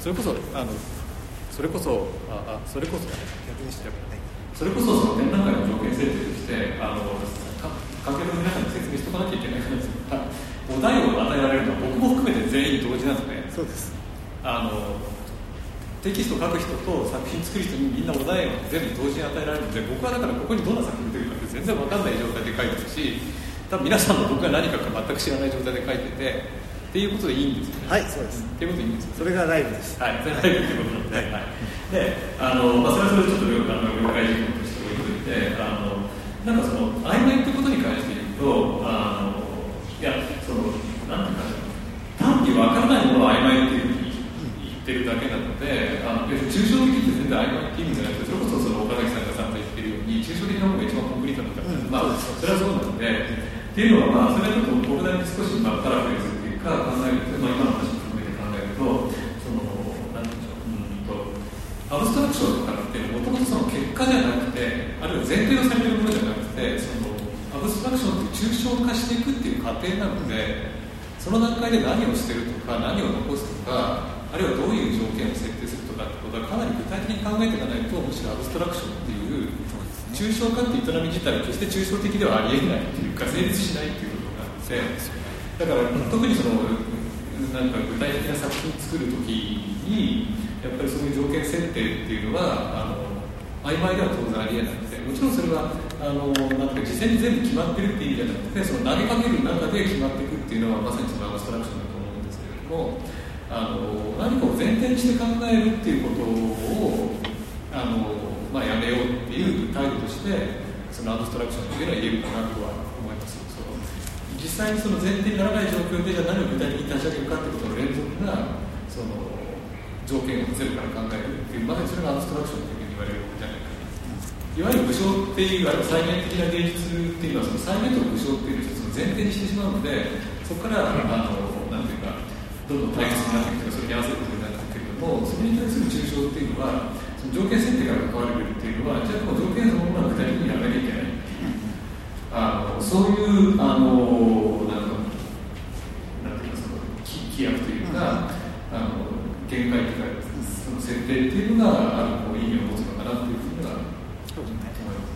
それこそあのそれこそああそれこそ逆にしてそれこそその展覧会の条件設定としてあのか観客の皆さんに説明しておかなきゃいけない話ですがお題を与えられるのは僕も含めて全員同時なんですねそうです。あのテキストを書く人と作品作る人にみんなお題を全部同時に与えられるので僕はだからここにどんな作品出てくるかって全然わかんない状態で書いてるし多分皆さんも僕が何かか全く知らない状態で書いててっていうことでいいんですよね。はいそうです。っていうことでいいんですよそれがライブです。はい、全体的ってことなんで、はい、で、あの、まあ、それはそれでちょっと了あの了解事項として置いといて、あの、なんかその曖昧ってことに関して言うと、あの、いや、その、なんていうか、単にわからないものを曖昧っていうふうに言ってるだけなので、あの、抽象的って全然曖昧って意味じゃなくて、それこそその岡崎さんが散々言ってるように、抽象的なものが一番コンクリートだから、うんまあ、それはそうなので、っていうのは、まあ、それはちょっと僕なりに少し、まあ、パラフレーズっか、考えると、まあ、今の話も含めて考えると、その、なんでしょう、うんと、アブストラクションとかって、もともとその結果じゃなくて、あるいは前提とされているものじゃなくて、その、アブストラクションって抽象化していくっていう過程なので、その段階で何を捨てるとか、何を残すとか、あるいはどういう条件を設定するとかってことはかなり具体的に考えていかないと、むしろアブストラクションっていう、抽象化っていう営み自体は決して抽象的ではありえないっていうか成立しないっていうことがあってだから特にそのなんか具体的な作品を作る時にやっぱりそういう条件設定っていうのはあの曖昧では当然ありえなくてもちろんそれはあのなんか事前に全部決まってるっていう意味じゃなくてその投げかける中で決まっていくっていうのはまさにそのアブストラクションだと思うんですけれどもあの何かを前提にして考えるっていうことをあのまあ、やめようっていう態度としてそのアブストラクションっていうのは言えるかなとは思います。その実際にその前提にならない状況でじゃあ何を具体的に立ち上げるかってことの連続なその条件をゼロから考えるっていうまさにそれがアブストラクションというふうに言われるんじゃないかいわゆる武将っていうある再現的な芸術っていうのはその再現と武将っていうのを一つの前提にしてしまうのでそこからあのなんていうかどんどん対立になっていくとかそれに合わせることになっていくけれどもそれに対する抽象っていうのはその条件設定から関われるっていうのはじゃあこの条件そのものは具体的にやらなきゃいけない。あのそういうあのなんかなんていうかその規規約というか、あの限界というかその設定っていうのがあのこう意味を持つのかなっていうふうには思います。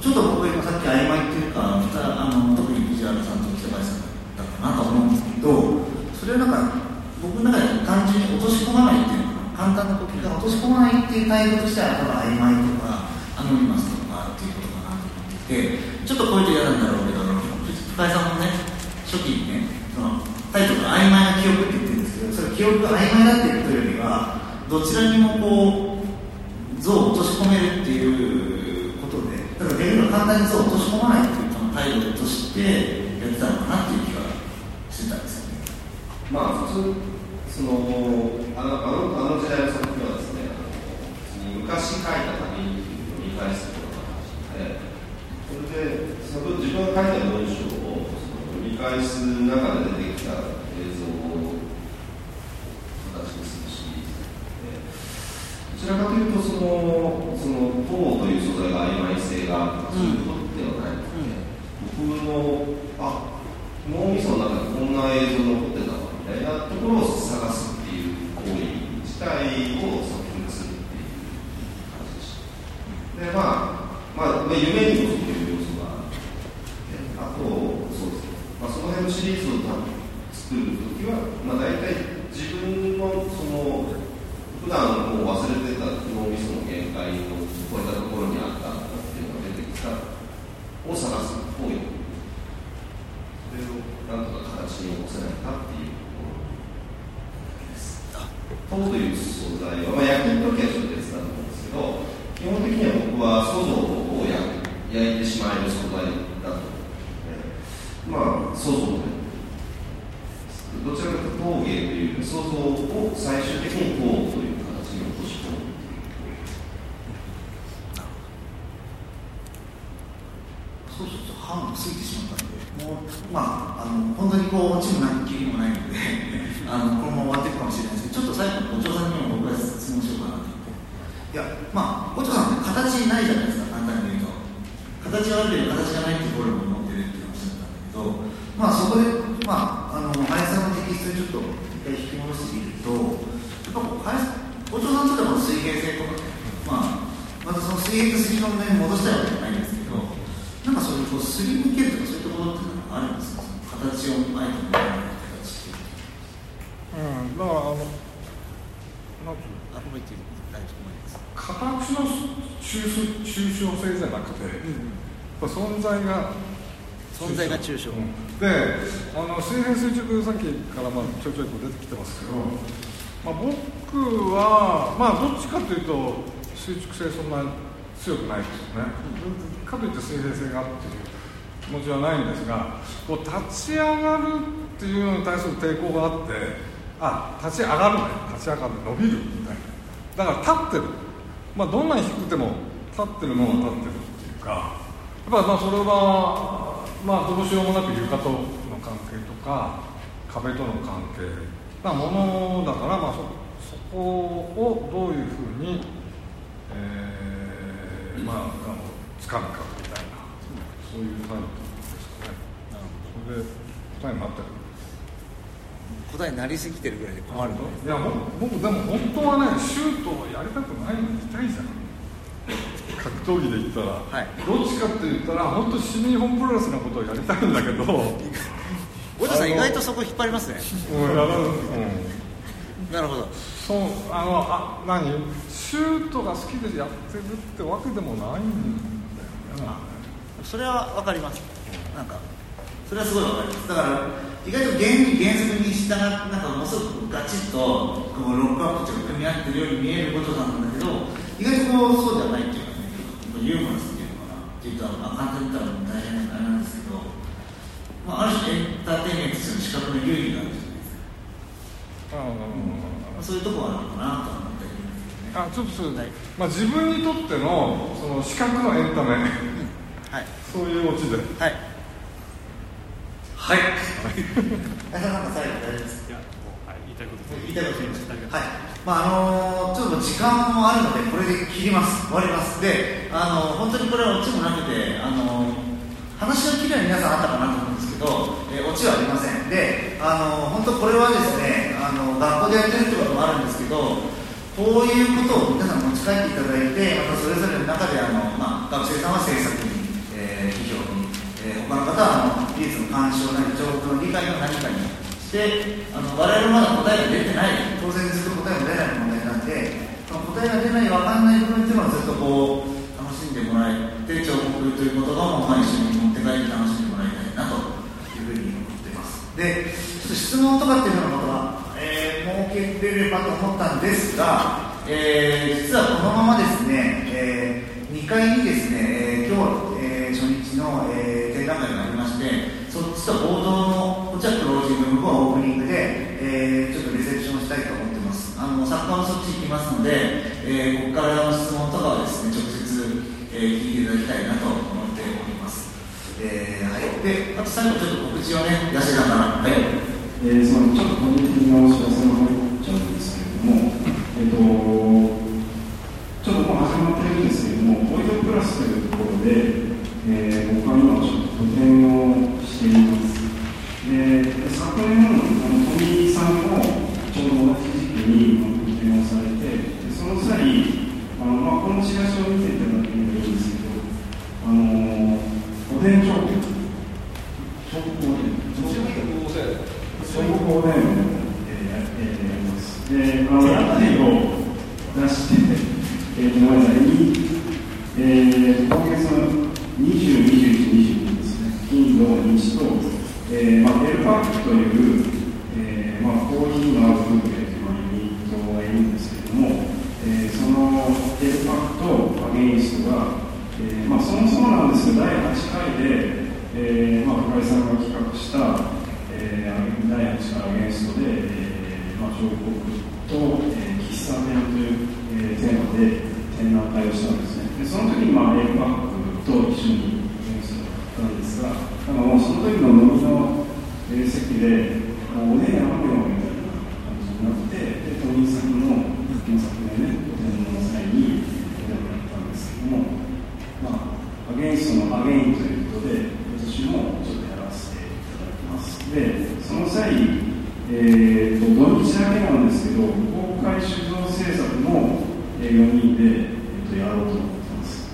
ちょっと僕が今さっき曖昧っていうか、あの特に藤原さんと北林さんだったかなと思うんですけど、それをなんか、僕の中で単純に落とし込まないっていうのかな、簡単な呼吸が落とし込まないっていう態度としては、ただ曖昧とか、アノニマスとかっていうことかなと思っていて、ちょっとこういうと嫌なんだろうけど、深井さんもね、初期にね、そのタイトルが曖昧な記憶って言ってるんですけど、それ記憶が曖昧だっていうことよりは、どちらにもこう、像を落とし込めるっていうことで、だから逆に簡単に像を落とし込まないっていうこの態度としてやってたのかなっていう気がしてたんですよね。まあ普通そのあのあのあの時代の作品はですね昔書いた旅に読み返すことが話でそれでその自分が書いた文章をその読み返す中で出てきた映像を形にするシリーズでどちらかというとそのその塔という素材が曖昧性があるとかそういうことではないので、僕のあ脳みその中にこんな映像残ってたわみたいなところを探すっていう行為自体を作品にするっていう感じでしたでまあまあ夢にもそういう要素があってあとそうですね、まあ、その辺のシリーズを多分作る時は、まあ、大体自分のその普段もう忘れてた脳みその限界を超えたところにあったっていうのが出てきたを探す行為それをなんとか形に起こせないかっていうところです。塔という素材は、まあ、焼く時はちょっと別だと思うんですけど、基本的には僕は祖像を焼いてしまえる素材だと思うので、まあ、塑像で、どちらかというと陶芸という塑像を最終的に塔という形に落とし込むそうすると半分過ぎてしまったんで、もう、まあ、あの本当にこう、落ちもなく、切りもないので、あのこのまま終わっていくかもしれないですけど、ちょっと最後、お嬢さんにも僕が質問しようかなと思って。いや、まあ、お嬢さんって形ないじゃないですか、簡単に言うと。形はあるけど形がないっていうフォルムを持ってるって話だったんだけどまあそこでまああの林さんのテキストにちょっと一回引き戻してみるとやっぱこう林校長さんとっては水平性とかまあまたその水平と水平の面戻したいわけじゃないんですすり抜けるとかそういうところっていうのはあるんですか？形をあえて見ない形っていううん、だからあのなんていうあごめて大丈夫です。形の抽象性じゃなくて、やっぱ存在が存在が抽象。うんであの水平垂直さっきからまあちょいちょいこう出てきてますけど、まあ、僕はまあどっちかというと垂直性そんな強くないですよね、かといって水平性がっていう気持ちはないんですがこう立ち上がるっていうのに対する抵抗があってあ立ち上がるね。立ち上がる伸びるみたいな。だから立ってる。まあどんなに低くても立ってるのは立ってるっていうかやっぱまあそれはまあどうしようもなく床との関係とか壁との関係。なものだからまあそそこをどういうふうに、えーまああの掴むか。そういうタイプですかねそれで答えになってる答えになりすぎてるぐらいで困るの？いやも僕でも本当はねシュートをやりたくないの痛いじゃん。格闘技で言ったら、はい。どっちかって言ったら本当新日本プロレスなことをやりたいんだけど。おじさん意外とそこ引っ張りますね。うん。なるほど。そうあのあ何？シュートが好きでやってるってわけでもないんそれは分かります。なんか。それはすごい分かります。だから意外と原理原則に従ってなんかものすごくガチッとこうロックアップと組み合ってるように見えることなんだけど意外とこうそうではないっていうかねユーモラスっていうのかな。っていうと、まあ、簡単に言ったら大変なあれなんですけど、まあ、ある種エンターテインメントとしての資格の有利があるじゃないですか、あまあ、そういうところはあるのかなとは思ったりするんですけどね。あちょっとそれ、はいまあ、自分にとってのその視覚のエンタメはい。そういうオチで。はい。はい。最後大丈夫ですはい、言いたいこと言いたいこと言いますありがとうはい、まああのちょっと時間もあるのでこれで切ります。終わります。であの本当にこれはオチもなくてあの話のきれい皆さんあったかなと思うんですけど、えーオチはありません。であの本当これはですねあの学校でやってるってこともあるんですけどこういうことを皆さん持ち帰っていただいてまたそれぞれの中であの、まあ、学生さんは制作に、えー、企業に、えー他の方はあの技術の干渉なり情報の理解の何かにしてあの我々まだ答えが出てない当然ずっと答えが出ない問題なんでその答えが出ない分かんない部分っていうのはずっとこう楽しんでもらえて彫刻ということが、まあ、一緒に持って帰って楽しんでもらいたいなというふうに思ってます。でちょっと質問とかっていうようなことは、えー設けれればと思ったんですが、えー実はこのままですね、え2階にですね、えー今日、えー初日の、えー展覧会がありましてそっちと合同のこちはクロージング向こうはオープニングで、えーちょっとレセプションしたいと思ってます。あの作家もそっち行きますので、えーここからの質問とかはですね直接、えー聞いていただきたいなと思っております、えーはい、であと最後ちょっと告知をね出しながらはい。えー、そのちょっと個人的なお知らせが入っちゃうんですけれども、えっ、と、ちょっともう始まってるんですけれども、ボイドプラスというところで、えー、僕は今ちょっと個展をしています。で、昨年、あの富井さんもちょうど同じ時期にまあ個展をされて、でその際、あのまあ、このチラシを見ていただければいいんですけど、あのおでん彫刻、彫刻おでん、総合で、えーやってやります。で、あの屋台を出して、えー、ごめんなさい、にえー、今月の20、21、22ですね、金、土、日と、えーまあ、エルパックという、えーまあ、コーヒーのある風景というのに人がいるんですけども、えーそのエルパックとアゲインストが、えーまあ、そもそもなんですけど、第8回で、えーまあ、深井さんが企画した、えー、第8回アゲインストで、えーまあ、彫刻と、えー、喫茶店という、えー、テーマで展覧会をしたんですね。でその時に、まあ、エルパックと一緒にアゲンストだったんですが、なんかもうその時の飲みの、えー席で、もうおねえやめよみたいな感じになって、で、トニーさんのこの作品ね、お展の際にお出になったんですけども、まあ、アゲインストのアゲインということで、今年もちょっとやらせていただきます。で、その際、えー、と土日だけなんですけど、公開酒造制作も、4人で、えー、とやろうと思ってます。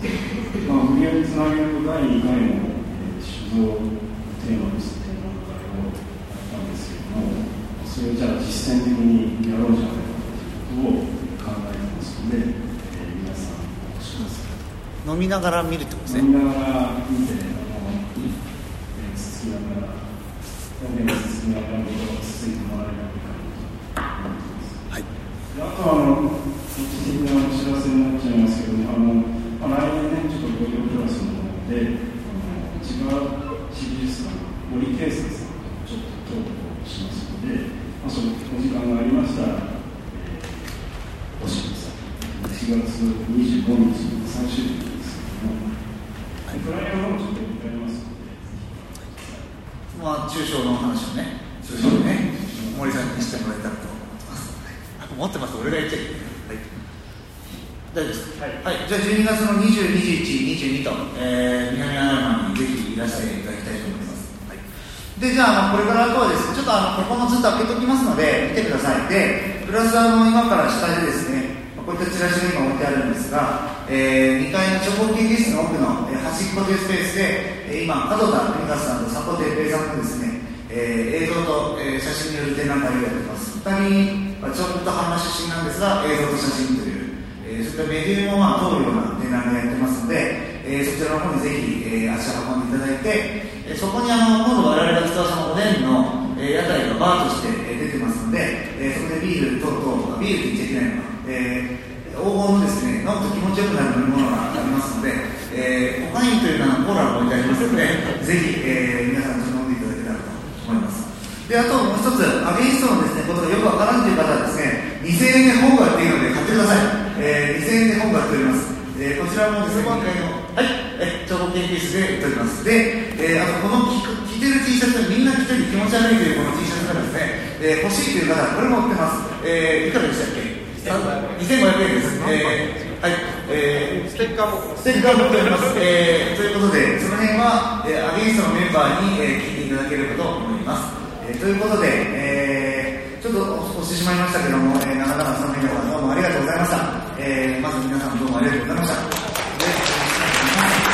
まあ、無理やりつなげると第2回の、えー、酒造テーマにして展覧会をやったんですけども、それをじゃあ実践的にやろうじゃないかということを考えてますので、えー、皆さんお越しください。飲みながら見るってことですね飲みながら見て、あの、えー、つつきながら、表現つつきながら、僕をつついてもらえないかなと思ってます。はいであとは、あの、一時的なお知らせになっちゃいますけど、あの、まあ、来年ね、ちょっと東京プラスの方で、あの、千葉市美術館、森圭介さんとちょっとトークをしますので、まあ、そのお時間がありましたら、えー、おしください。4月25日、最終日、まあ中小の話をね中小ね森さんにしてもらえたらと。思ってますはい思ってます俺が言っちゃいけない。はい。大丈夫ですか？はい。じゃあ12月の20、21、22と、えー、南アルマにぜひいらしていただきたいと思います。はい、で、じゃあ、これからあとはですね、ちょっとあのここもずっと開けておきますので、見てください。で、プラスあの今から下でですこういったチラシが今置いてあるんですが、えー、2階の長方形技室の奥の、えー端っこというスペースで、えー今、角田文和さんと佐藤哲平さんのですね、えー映像と、えー写真による展覧会をやっています。2人はちょっと半出身なんですが、映像と写真という、えーそういったメディアもまあ通るような展覧会やってますので、えーそちらの方にぜひ、えー足を運んでいただいて、えーそこにあの今度我々が使うそのおでんの、えー屋台がバーとして、えー出てますので、えーそこでビール等々、ビールって言っちゃいけないのか、えー黄金のですね、飲むと気持ちよくなる飲み物がありますので、えー、コカインというのはコーラが置いてありますので、ぜひ、えー皆さんちょっと飲んでいただけたらと思います。で、あともう一つ、アゲインストのですね、ことがよくわからんという方はですね、2000円で本が売っているので買ってください。えー、2000円で本が売っております。えー、こちらもですね、今回の、はい、え究室で売っております。で、えー、あとこの着着てる T シャツ、みんな着てる気持ち悪いというこの T シャツがですね、えー、欲しいという方はこれも売ってます。えー、いくらでしたっけ？2500円です。えー、はい、えー、ステッカーもステッカー持っております。えー、ということで、その辺は、えー、アゲインストのメンバーに、えー、聞いていただければと思います。えー、ということで、えー、ちょっと押してしまいましたけども、えー、長々その皆さんどうもありがとうございました。えー、まず皆さんどうもありがとうございました。で